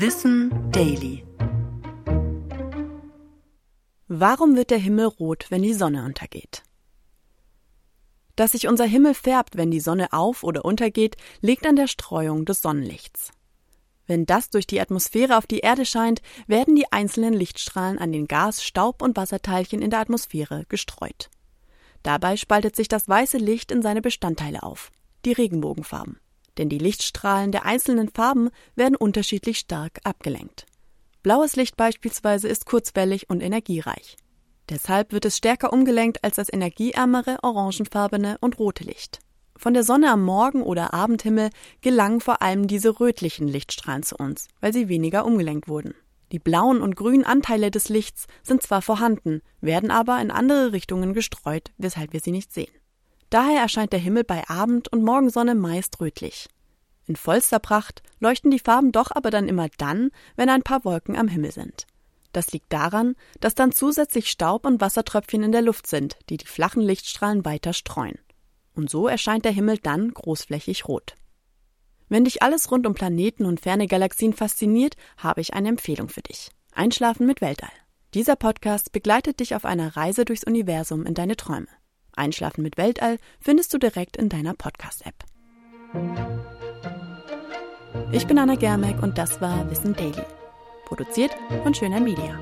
Wissen Daily. Warum wird der Himmel rot, wenn die Sonne untergeht? Dass sich unser Himmel färbt, wenn die Sonne auf oder untergeht, liegt an der Streuung des Sonnenlichts. Wenn das durch die Atmosphäre auf die Erde scheint, werden die einzelnen Lichtstrahlen an den Gas-, Staub- und Wasserteilchen in der Atmosphäre gestreut. Dabei spaltet sich das weiße Licht in seine Bestandteile auf, die Regenbogenfarben denn die Lichtstrahlen der einzelnen Farben werden unterschiedlich stark abgelenkt. Blaues Licht beispielsweise ist kurzwellig und energiereich. Deshalb wird es stärker umgelenkt als das energieärmere orangefarbene und rote Licht. Von der Sonne am Morgen- oder Abendhimmel gelangen vor allem diese rötlichen Lichtstrahlen zu uns, weil sie weniger umgelenkt wurden. Die blauen und grünen Anteile des Lichts sind zwar vorhanden, werden aber in andere Richtungen gestreut, weshalb wir sie nicht sehen. Daher erscheint der Himmel bei Abend- und Morgensonne meist rötlich. In vollster Pracht leuchten die Farben doch aber dann immer dann, wenn ein paar Wolken am Himmel sind. Das liegt daran, dass dann zusätzlich Staub und Wassertröpfchen in der Luft sind, die die flachen Lichtstrahlen weiter streuen. Und so erscheint der Himmel dann großflächig rot. Wenn dich alles rund um Planeten und ferne Galaxien fasziniert, habe ich eine Empfehlung für dich. Einschlafen mit Weltall. Dieser Podcast begleitet dich auf einer Reise durchs Universum in deine Träume. Einschlafen mit Weltall findest du direkt in deiner Podcast-App. Ich bin Anna Germeck und das war Wissen Daily. Produziert von Schöner Media.